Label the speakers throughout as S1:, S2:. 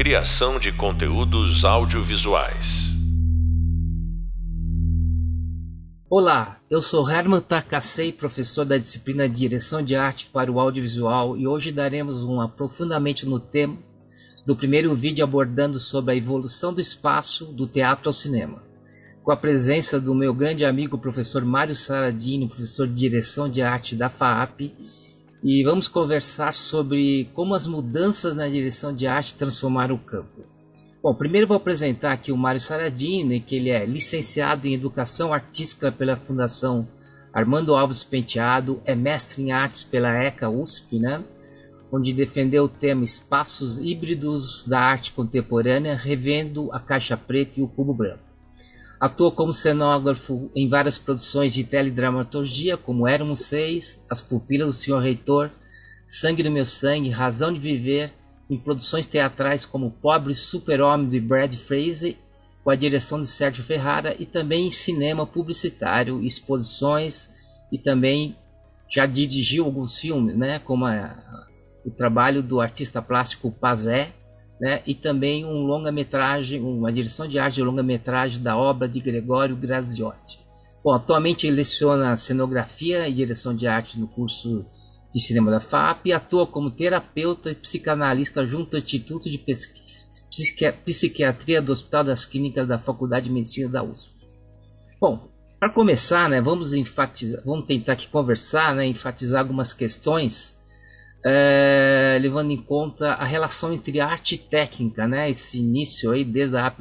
S1: Criação de conteúdos audiovisuais.
S2: Olá, eu sou Herman Takasei, professor da disciplina Direção de Arte para o Audiovisual e hoje daremos um aprofundamento no tema do primeiro vídeo abordando sobre a evolução do espaço do teatro ao cinema. Com a presença do meu grande amigo professor Mário Saradini, professor de Direção de Arte da FAAP, e vamos conversar sobre como as mudanças na direção de arte transformaram o campo. Bom, primeiro vou apresentar aqui o Mário Saradini, que ele é licenciado em Educação Artística pela Fundação Armando Alves Penteado, é mestre em artes pela ECA USP, né? onde defendeu o tema Espaços Híbridos da Arte Contemporânea, revendo a Caixa Preta e o Cubo Branco. Atua como cenógrafo em várias produções de teledramaturgia, como Éramos Seis, As Pupilas do Senhor Reitor, Sangue do Meu Sangue, Razão de Viver, em produções teatrais como Pobre Super-Homem de Brad Fraser, com a direção de Sérgio Ferrara, e também em cinema publicitário, exposições, e também já dirigiu alguns filmes, né, como a, o trabalho do artista plástico Pazé, né, e também um longa-metragem, uma direção de arte de longa-metragem da obra de Gregório Graziotti. Bom, atualmente ele leciona cenografia e direção de arte no curso de cinema da FAP e atua como terapeuta e psicanalista junto ao Instituto de Psiquiatria do Hospital das Clínicas da Faculdade de Medicina da USP. Bom, para começar, né, vamos enfatizar, vamos tentar aqui conversar, né, enfatizar algumas questões é, levando em conta a relação entre arte e técnica, né? Esse início aí desde a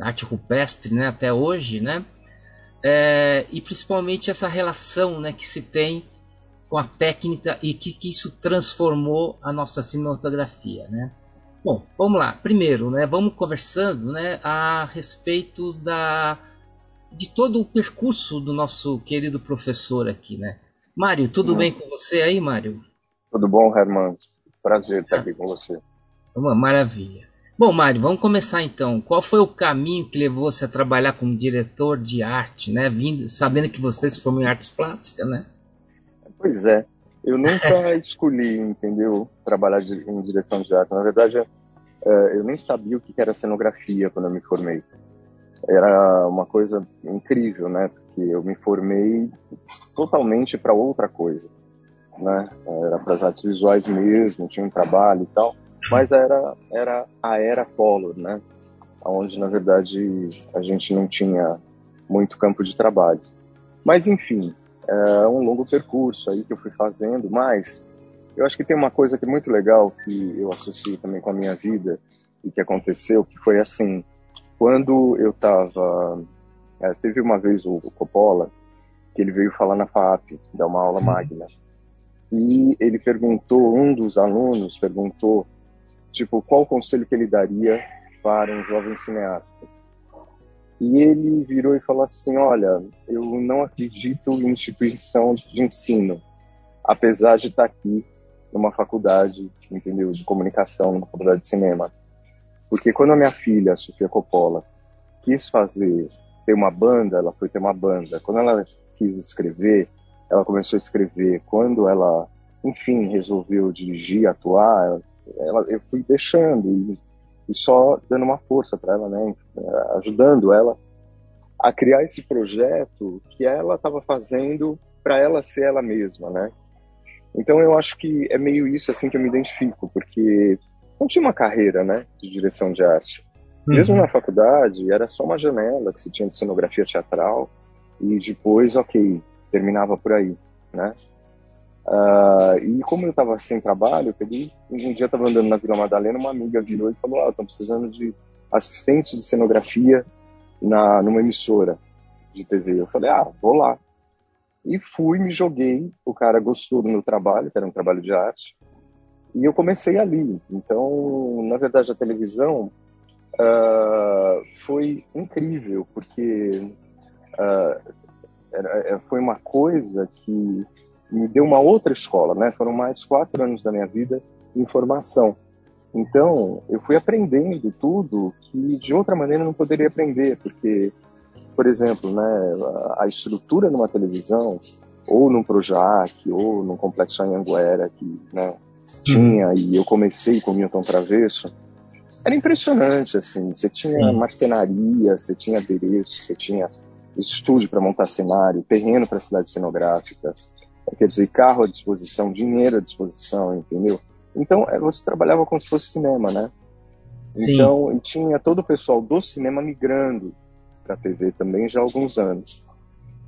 S2: arte rupestre, né, até hoje, né? É, e principalmente essa relação, né, que se tem com a técnica e que, que isso transformou a nossa cinematografia, né? Bom, vamos lá. Primeiro, né, vamos conversando, né, a respeito da de todo o percurso do nosso querido professor aqui, né? Mário, tudo bem com você aí, Mário?
S3: Tudo bom, Herman? Prazer estar aqui com você.
S2: Uma maravilha. Bom, Mário, vamos começar então. Qual foi o caminho que levou você a trabalhar como diretor de arte, né? Vindo, sabendo que você se formou em artes plásticas, né?
S3: Pois é. Eu nunca escolhi, entendeu, trabalhar em direção de arte. Na verdade, é, eu nem sabia o que era cenografia quando eu me formei. Era uma coisa incrível, né? Porque eu me formei totalmente para outra coisa né? Era para as artes visuais mesmo, tinha um trabalho e tal, mas era era a era Collor, né? Onde na verdade a gente não tinha muito campo de trabalho. Mas enfim, é um longo percurso aí que eu fui fazendo, mas eu acho que tem uma coisa que é muito legal que eu associo também com a minha vida e que aconteceu, que foi assim, quando eu estava é, teve uma vez o Coppola que ele veio falar na FAP, dar uma aula magna e ele perguntou, um dos alunos perguntou, tipo, qual conselho que ele daria para um jovem cineasta. E ele virou e falou assim: Olha, eu não acredito em instituição de ensino, apesar de estar aqui numa faculdade, entendeu, de comunicação, numa faculdade de cinema. Porque quando a minha filha, a Sofia Coppola, quis fazer, ter uma banda, ela foi ter uma banda. Quando ela quis escrever, ela começou a escrever. Quando ela, enfim, resolveu dirigir, atuar, ela, eu fui deixando e, e só dando uma força para ela, né, ajudando ela a criar esse projeto que ela estava fazendo para ela ser ela mesma, né? Então eu acho que é meio isso assim que eu me identifico, porque não tinha uma carreira, né, de direção de arte. Uhum. Mesmo na faculdade, era só uma janela que se tinha de cenografia teatral e depois, ok, terminava por aí, né? Uh, e como eu estava sem trabalho, eu peguei, um dia estava andando na Vila Madalena, uma amiga virou e falou, ah, estão precisando de assistente de cenografia na, numa emissora de TV. Eu falei, ah, vou lá. E fui, me joguei, o cara gostou do meu trabalho, que era um trabalho de arte, e eu comecei ali. Então, na verdade, a televisão uh, foi incrível, porque uh, era, é, foi uma coisa que me deu uma outra escola, né? Foram mais quatro anos da minha vida em formação. Então, eu fui aprendendo tudo que de outra maneira não poderia aprender, porque, por exemplo, né, a estrutura numa televisão, ou num Projac, ou num Complexo Anhanguera, que né, tinha, e eu comecei com o Milton Travesso, era impressionante, assim. Você tinha marcenaria, você tinha adereço, você tinha estúdio para montar cenário, terreno para cidade cenográfica, quer dizer, carro à disposição, dinheiro à disposição, entendeu? Então, é, você trabalhava como se fosse cinema, né? Sim. Então, e tinha todo o pessoal do cinema migrando para a TV também já há alguns anos.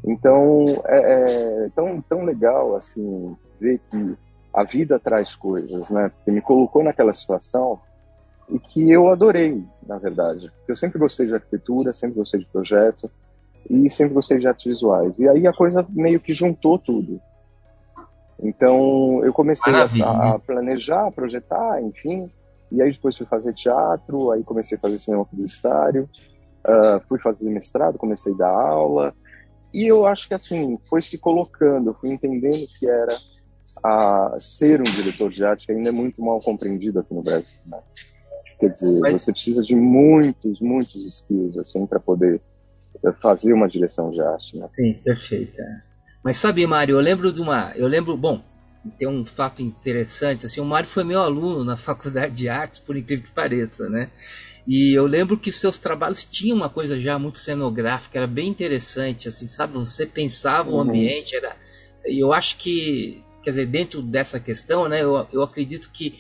S3: Então, é, é, tão, tão legal, assim, ver que a vida traz coisas, né? Porque me colocou naquela situação e que eu adorei, na verdade. Eu sempre gostei de arquitetura, sempre gostei de projeto e sempre gostei de artes visuais. E aí a coisa meio que juntou tudo. Então eu comecei a, a, planejar, a projetar, enfim. E aí depois fui fazer teatro, aí comecei a fazer cinema publicitário, uh, fui fazer mestrado, comecei a dar aula. E eu acho que assim, foi se colocando, fui entendendo que era a ser um diretor de arte que ainda é muito mal compreendido aqui no Brasil. Né? Quer dizer, você precisa de muitos, muitos skills assim para poder fazer uma direção de arte, né?
S2: Sim, perfeita. Mas sabe, Mário, eu lembro de uma, eu lembro, bom, tem um fato interessante, assim, o Mário foi meu aluno na Faculdade de Artes, por incrível que pareça, né? E eu lembro que seus trabalhos tinham uma coisa já muito cenográfica, era bem interessante, assim, sabe? Você pensava o uhum. ambiente, era. E eu acho que, quer dizer, dentro dessa questão, né? Eu, eu acredito que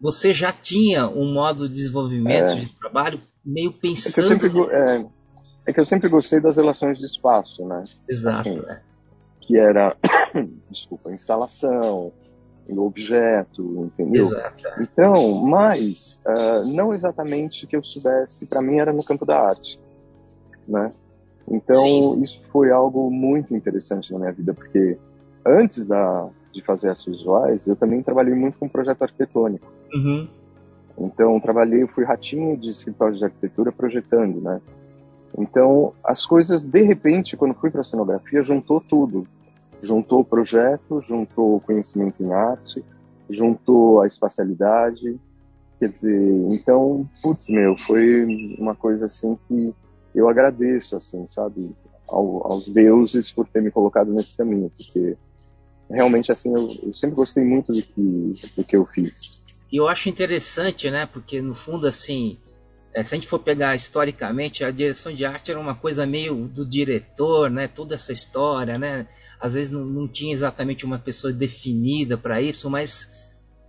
S2: você já tinha um modo de desenvolvimento é. de trabalho meio pensando.
S3: É que, sempre, é, é que, eu sempre gostei das relações de espaço, né?
S2: Exato. Assim,
S3: é. Que era, desculpa, instalação, objeto, entendeu?
S2: Exato.
S3: Então, mas uh, não exatamente que eu soubesse, para mim era no campo da arte, né? Então, Sim. isso foi algo muito interessante na minha vida, porque antes da, de fazer as visuais, eu também trabalhei muito com projeto arquitetônico.
S2: Uhum.
S3: Então, trabalhei, fui ratinho de escritório de arquitetura projetando, né? Então, as coisas, de repente, quando fui para a cenografia, juntou tudo. Juntou o projeto, juntou o conhecimento em arte, juntou a espacialidade. Quer dizer, então, putz, meu, foi uma coisa assim que eu agradeço, assim, sabe, ao, aos deuses por ter me colocado nesse caminho, porque realmente, assim, eu, eu sempre gostei muito do que, do que eu fiz.
S2: E eu acho interessante, né? Porque no fundo, assim, é, se a gente for pegar historicamente, a direção de arte era uma coisa meio do diretor, né? Toda essa história, né? Às vezes não, não tinha exatamente uma pessoa definida para isso, mas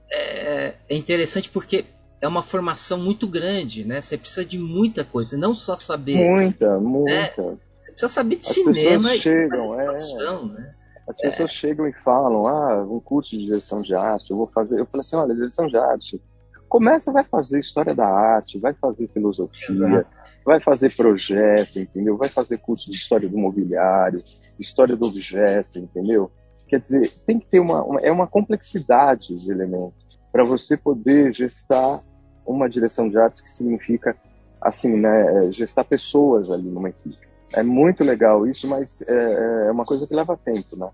S2: é, é, interessante porque é uma formação muito grande, né? Você precisa de muita coisa, não só saber.
S3: Muita, muita.
S2: Né? Você precisa saber de As cinema
S3: e chegam, é. né? As pessoas é. chegam e falam, ah, um curso de direção de arte, eu vou fazer. Eu falo assim, olha, direção de arte, começa, vai fazer história da arte, vai fazer filosofia, Exato. vai fazer projeto, entendeu? Vai fazer curso de história do mobiliário, história do objeto, entendeu? Quer dizer, tem que ter uma, uma é uma complexidade de elementos para você poder gestar uma direção de arte que significa assim, né, é, gestar pessoas ali numa equipe. É muito legal isso, mas é, é uma coisa que leva tempo, né?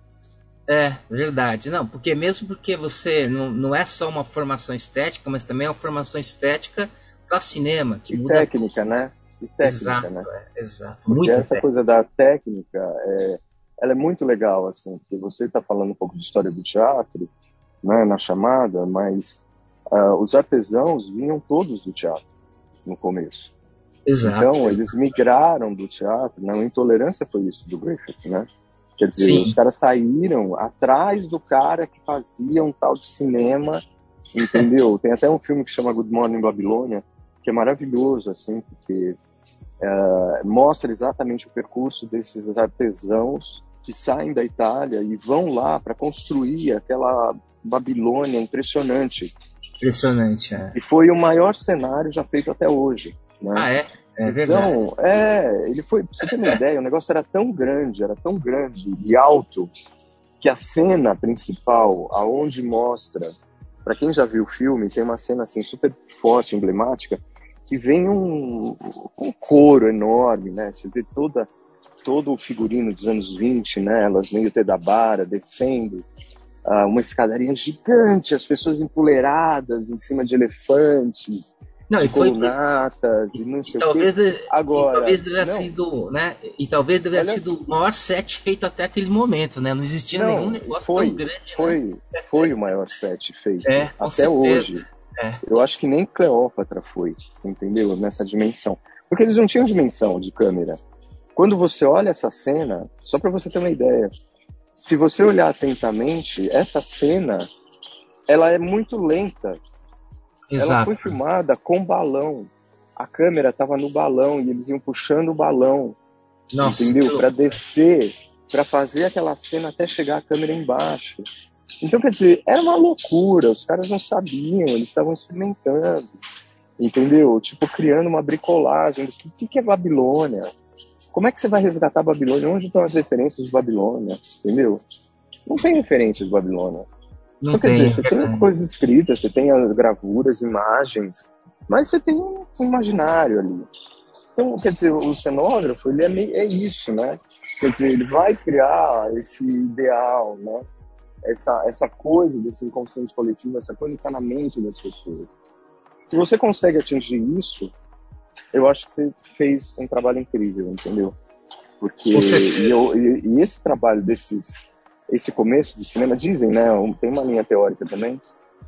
S2: É, verdade. Não, porque mesmo porque você não, não é só uma formação estética, mas também é uma formação estética para cinema. Que
S3: e
S2: muda
S3: técnica, né?
S2: E técnica, exato, né? É, exato.
S3: Porque
S2: muito
S3: essa
S2: técnica.
S3: coisa da técnica, é, ela é muito legal, assim, porque você está falando um pouco de história do teatro, né, na chamada, mas uh, os artesãos vinham todos do teatro no começo.
S2: Exato.
S3: Então, eles migraram do teatro, né? A intolerância foi isso do Griffith, né? Quer dizer, Sim. os caras saíram atrás do cara que fazia um tal de cinema, entendeu? Tem até um filme que chama Good Morning Babilônia, que é maravilhoso, assim, porque é, mostra exatamente o percurso desses artesãos que saem da Itália e vão lá para construir aquela Babilônia impressionante.
S2: Impressionante, é.
S3: E foi o maior cenário já feito até hoje. Né?
S2: Ah, é? É verdade.
S3: Então, é, ele foi, pra você ter uma ideia, o negócio era tão grande, era tão grande e alto, que a cena principal, aonde mostra, para quem já viu o filme, tem uma cena assim super forte, emblemática, que vem um, um coro enorme, né? Você vê toda todo o figurino dos anos 20, né? Elas meio Tedabara descendo, uh, uma escadaria gigante, as pessoas empoleiradas em cima de elefantes, não, e foi colunatas e não sei
S2: talvez,
S3: o quê. Agora,
S2: e talvez tenha sido, né? E talvez Olha... sido o maior set feito até aquele momento, né? Não existia não, nenhum negócio
S3: foi,
S2: tão grande.
S3: Foi,
S2: né?
S3: foi o maior set feito é, até certeza. hoje. É. Eu acho que nem Cleópatra foi, entendeu? Nessa dimensão. Porque eles não tinham dimensão de câmera. Quando você olha essa cena, só para você ter uma ideia, se você olhar atentamente, essa cena, ela é muito lenta. Exato. Ela foi filmada com balão. A câmera estava no balão e eles iam puxando o balão, Nossa, entendeu? Para descer, para fazer aquela cena até chegar a câmera embaixo. Então, quer dizer, era uma loucura, os caras não sabiam, eles estavam experimentando, entendeu? Tipo, criando uma bricolagem. O que, que é Babilônia? Como é que você vai resgatar a Babilônia? Onde estão as referências de Babilônia? Entendeu? Não tem referência de Babilônia. Não tem, quer dizer, você tem coisas escritas, você tem as gravuras, imagens, mas você tem um imaginário ali. Então, quer dizer, o cenógrafo, ele é, meio, é isso, né? Quer dizer, ele vai criar esse ideal, né? Essa, essa coisa desse inconsciente coletivo, essa coisa que está na mente das pessoas. Se você consegue atingir isso, eu acho que você fez um trabalho incrível, entendeu? Porque e, eu, e, e, esse trabalho desses, esse começo do cinema dizem, né? Tem uma linha teórica também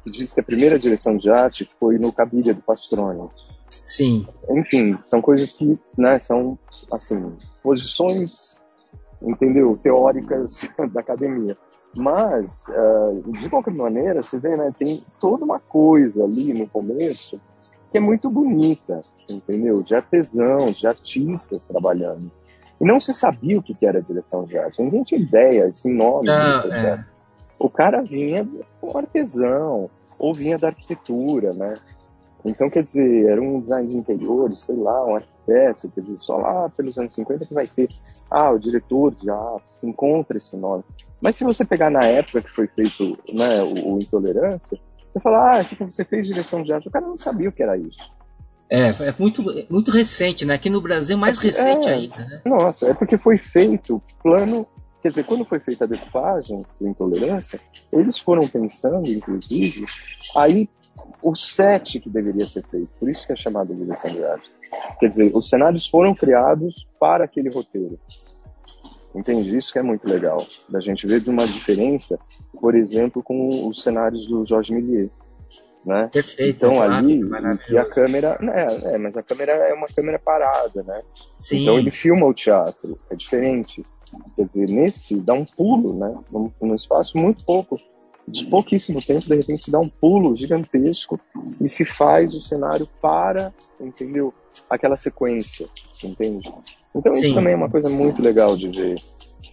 S3: que diz que a primeira direção de arte foi no Cabiria do Pastrone.
S2: Sim.
S3: Enfim, são coisas que, né? São assim posições, entendeu? Teóricas da academia. Mas, uh, de qualquer maneira, você vê, né? Tem toda uma coisa ali no começo que é muito bonita, entendeu? De artesãos, de artistas trabalhando. E não se sabia o que era direção de arte. Ninguém tinha ideia, esse nome. Não, é. O cara vinha como artesão, ou vinha da arquitetura, né? Então, quer dizer, era um design de interiores, sei lá, um arquiteto, quer dizer, só lá pelos anos 50 que vai ter, ah, o diretor de arte, se encontra esse nome. Mas se você pegar na época que foi feito né, o, o Intolerância, você fala, ah, você fez direção de arte. O cara não sabia o que era isso.
S2: É, é muito, muito recente, né? Aqui no Brasil, mais recente é, ainda, né?
S3: Nossa, é porque foi feito plano. Quer dizer, quando foi feita a decupagem do Intolerância, eles foram pensando, inclusive, aí o set que deveria ser feito. Por isso que é chamado de direção de arte. Quer dizer, os cenários foram criados para aquele roteiro. Entende? Isso que é muito legal. Da gente ver de uma diferença, por exemplo, com os cenários do Jorge Méliès. Né?
S2: Perfeito,
S3: então ali e a câmera é, é, mas a câmera é uma câmera parada né Sim. então ele filma o teatro é diferente quer dizer nesse dá um pulo né num, num espaço muito pouco de pouquíssimo tempo de repente se dá um pulo gigantesco e se faz o cenário para entendeu aquela sequência entende então Sim. isso também é uma coisa muito legal de ver.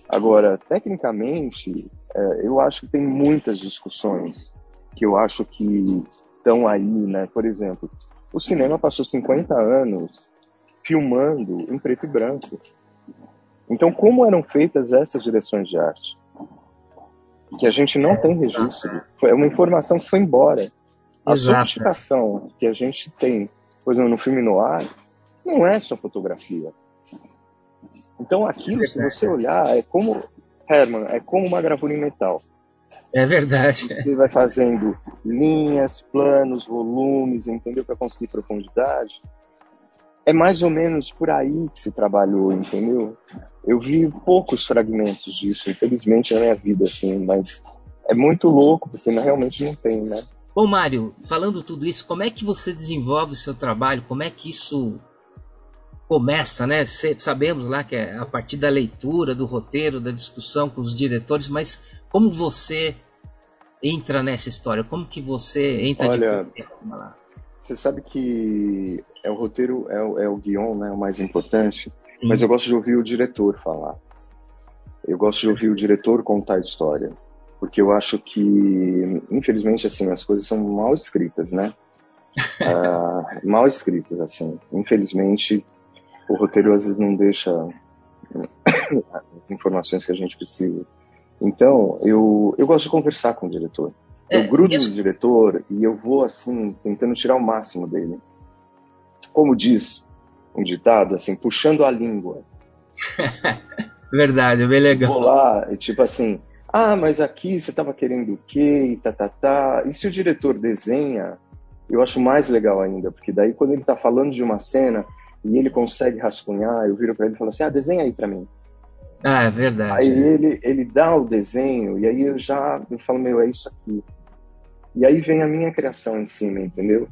S3: Agora, tecnicamente, é, eu acho que tem muitas discussões que eu acho que estão aí, né? Por exemplo, o cinema passou 50 anos filmando em preto e branco. Então, como eram feitas essas direções de arte? Que a gente não tem registro. É uma informação que foi embora. A sofisticação que a gente tem, por exemplo, no filme noir, não é só fotografia. Então aquilo, se você olhar, é como, Herman, é como uma gravura em metal.
S2: É verdade.
S3: Você vai fazendo linhas, planos, volumes, entendeu? Para conseguir profundidade. É mais ou menos por aí que se trabalhou, entendeu? Eu vi poucos fragmentos disso, infelizmente, na minha vida, assim, mas é muito louco, porque realmente não tem, né?
S2: Bom, Mário, falando tudo isso, como é que você desenvolve o seu trabalho? Como é que isso começa, né? Sabemos lá que é a partir da leitura, do roteiro, da discussão com os diretores, mas como você entra nessa história? Como que você entra
S3: Olha, de Você sabe que é o roteiro, é o, é o guion, né? O mais importante. Sim. Mas eu gosto de ouvir o diretor falar. Eu gosto de ouvir o diretor contar a história. Porque eu acho que, infelizmente, assim, as coisas são mal escritas, né? uh, mal escritas, assim. Infelizmente, o roteiro às vezes não deixa as informações que a gente precisa. Então, eu, eu gosto de conversar com o diretor. Eu é, grudo no diretor e eu vou, assim, tentando tirar o máximo dele. Como diz um ditado, assim, puxando a língua.
S2: Verdade, é bem legal.
S3: Vou lá, e tipo assim, ah, mas aqui você estava querendo o quê? E tá, tá, tá. E se o diretor desenha, eu acho mais legal ainda, porque daí quando ele está falando de uma cena, e ele consegue rascunhar, eu viro para ele e falo assim, ah, desenha aí para mim.
S2: Ah, é verdade.
S3: Aí ele, ele dá o desenho e aí eu já eu falo, meu, é isso aqui. E aí vem a minha criação em cima, entendeu?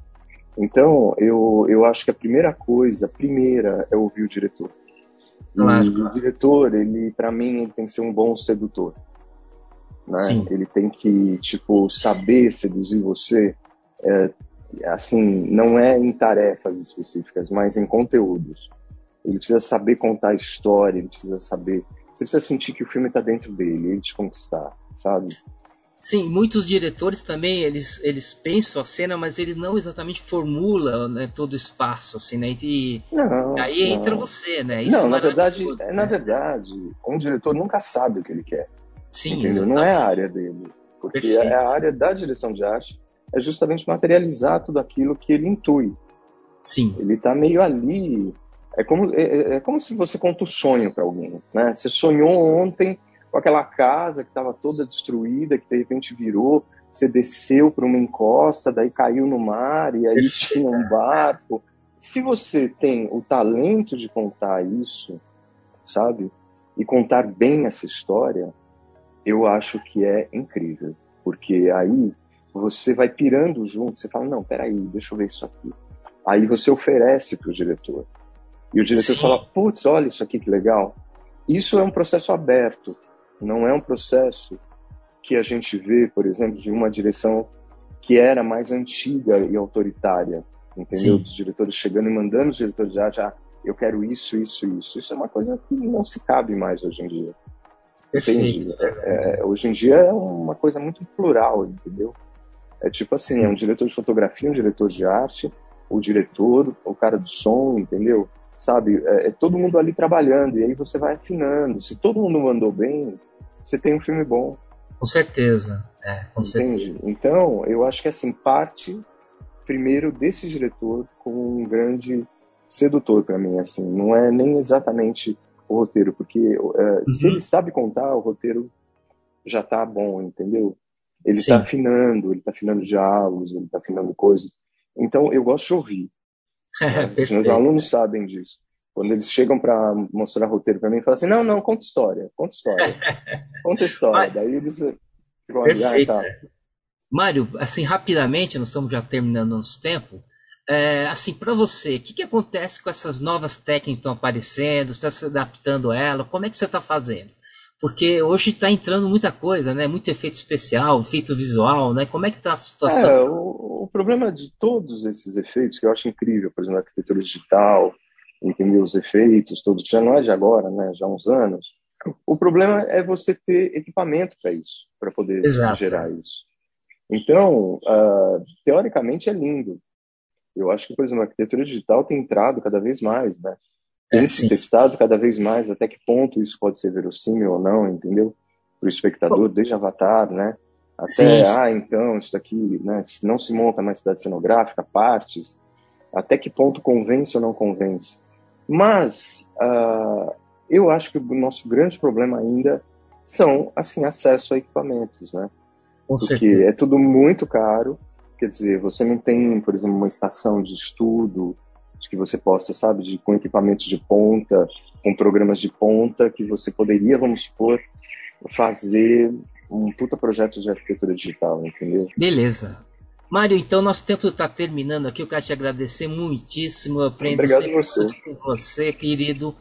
S3: Então, eu, eu acho que a primeira coisa, a primeira, é ouvir o diretor. Claro. E o diretor, ele, para mim, ele tem que ser um bom sedutor. Né? Ele tem que, tipo, saber seduzir você, é, assim, não é em tarefas específicas, mas em conteúdos. Ele precisa saber contar a história, ele precisa saber. Você precisa sentir que o filme está dentro dele, ele te conquistar, sabe?
S2: Sim, muitos diretores também, eles, eles pensam a cena, mas eles não exatamente formulam né, todo o espaço, assim, né? E, não, aí não. entra você, né?
S3: Isso não, é na verdade, né? na verdade, um diretor nunca sabe o que ele quer. Sim? Não é a área dele. Porque Perfeito. É a área da direção de arte é justamente materializar tudo aquilo que ele intui.
S2: Sim.
S3: Ele está meio ali. É como, é, é, é como se você conta o sonho para alguém. Né? Você sonhou ontem com aquela casa que estava toda destruída, que de repente virou, você desceu para uma encosta, daí caiu no mar e aí tinha um barco. Se você tem o talento de contar isso, sabe? E contar bem essa história, eu acho que é incrível. Porque aí você vai pirando junto, você fala, não, peraí, deixa eu ver isso aqui. Aí você oferece para o diretor. E o diretor Sim. fala, putz, olha isso aqui que legal. Isso é um processo aberto. Não é um processo que a gente vê, por exemplo, de uma direção que era mais antiga e autoritária, entendeu? Sim. Dos diretores chegando e mandando os diretores de arte, ah, eu quero isso, isso, isso. Isso é uma coisa que não se cabe mais hoje em dia. Entende? É, é, hoje em dia é uma coisa muito plural, entendeu? É tipo assim, Sim. é um diretor de fotografia, um diretor de arte, o diretor, o cara do som, entendeu? Sabe? É, é todo mundo ali trabalhando e aí você vai afinando. Se todo mundo mandou bem, você tem um filme bom.
S2: Com certeza, é, com Entende? certeza.
S3: Então, eu acho que assim, parte primeiro desse diretor como um grande sedutor para mim, assim, não é nem exatamente o roteiro, porque uh, uhum. se ele sabe contar, o roteiro já tá bom, entendeu? Ele está afinando, ele está afinando diálogos, ele está afinando coisas. Então, eu gosto de ouvir. É, Os meus alunos sabem disso. Quando eles chegam para mostrar roteiro para mim, falam assim: não, não, conta história, conta história, conta história. Mas... Daí eles ficam ah, tá.
S2: Mário, assim, rapidamente, nós estamos já terminando nosso tempo. É, assim, para você, o que, que acontece com essas novas técnicas que estão aparecendo? Você está se adaptando a ela? Como é que você está fazendo? Porque hoje está entrando muita coisa, né? Muito efeito especial, efeito visual, né? Como é que está a situação?
S3: É, o, o, problema de todos esses efeitos, que eu acho incrível, por exemplo, a arquitetura digital, entender os efeitos, todos, já não é de agora, né? Já há uns anos. O problema é você ter equipamento para isso, para poder Exato. gerar isso. Então, uh, teoricamente é lindo. Eu acho que, por exemplo, a arquitetura digital tem entrado cada vez mais, né? É, se testado cada vez mais até que ponto isso pode ser verossímil ou não, entendeu? Para o espectador, desde Avatar, né? Até, sim, ah, então, isso daqui, né? Não se monta mais cidade cenográfica, partes. Até que ponto convence ou não convence? Mas uh, eu acho que o nosso grande problema ainda são, assim, acesso a equipamentos, né? Com Porque certeza. é tudo muito caro. Quer dizer, você não tem, por exemplo, uma estação de estudo de que você possa, sabe, de, com equipamentos de ponta, com programas de ponta, que você poderia, vamos supor, fazer um puta projeto de arquitetura digital, entendeu?
S2: Beleza. Mário, então nosso tempo está terminando aqui. Eu quero te agradecer muitíssimo. Eu aprendo
S3: Obrigado sempre você.
S2: com você, querido.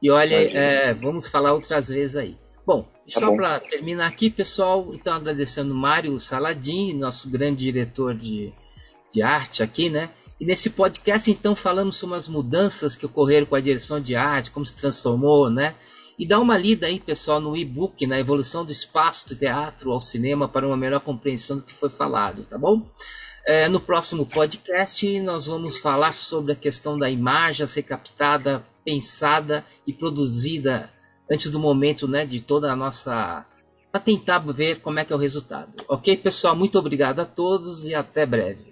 S2: E olha, é, vamos falar outras vezes aí. Bom, tá só para terminar aqui, pessoal, então agradecendo Mário Saladim, nosso grande diretor de, de arte aqui, né? E nesse podcast, então, falamos sobre as mudanças que ocorreram com a direção de arte, como se transformou, né? E dá uma lida aí, pessoal, no e-book, na evolução do espaço do teatro ao cinema para uma melhor compreensão do que foi falado, tá bom? É, no próximo podcast, nós vamos falar sobre a questão da imagem ser captada, pensada e produzida antes do momento né, de toda a nossa. para tentar ver como é que é o resultado. Ok, pessoal? Muito obrigado a todos e até breve.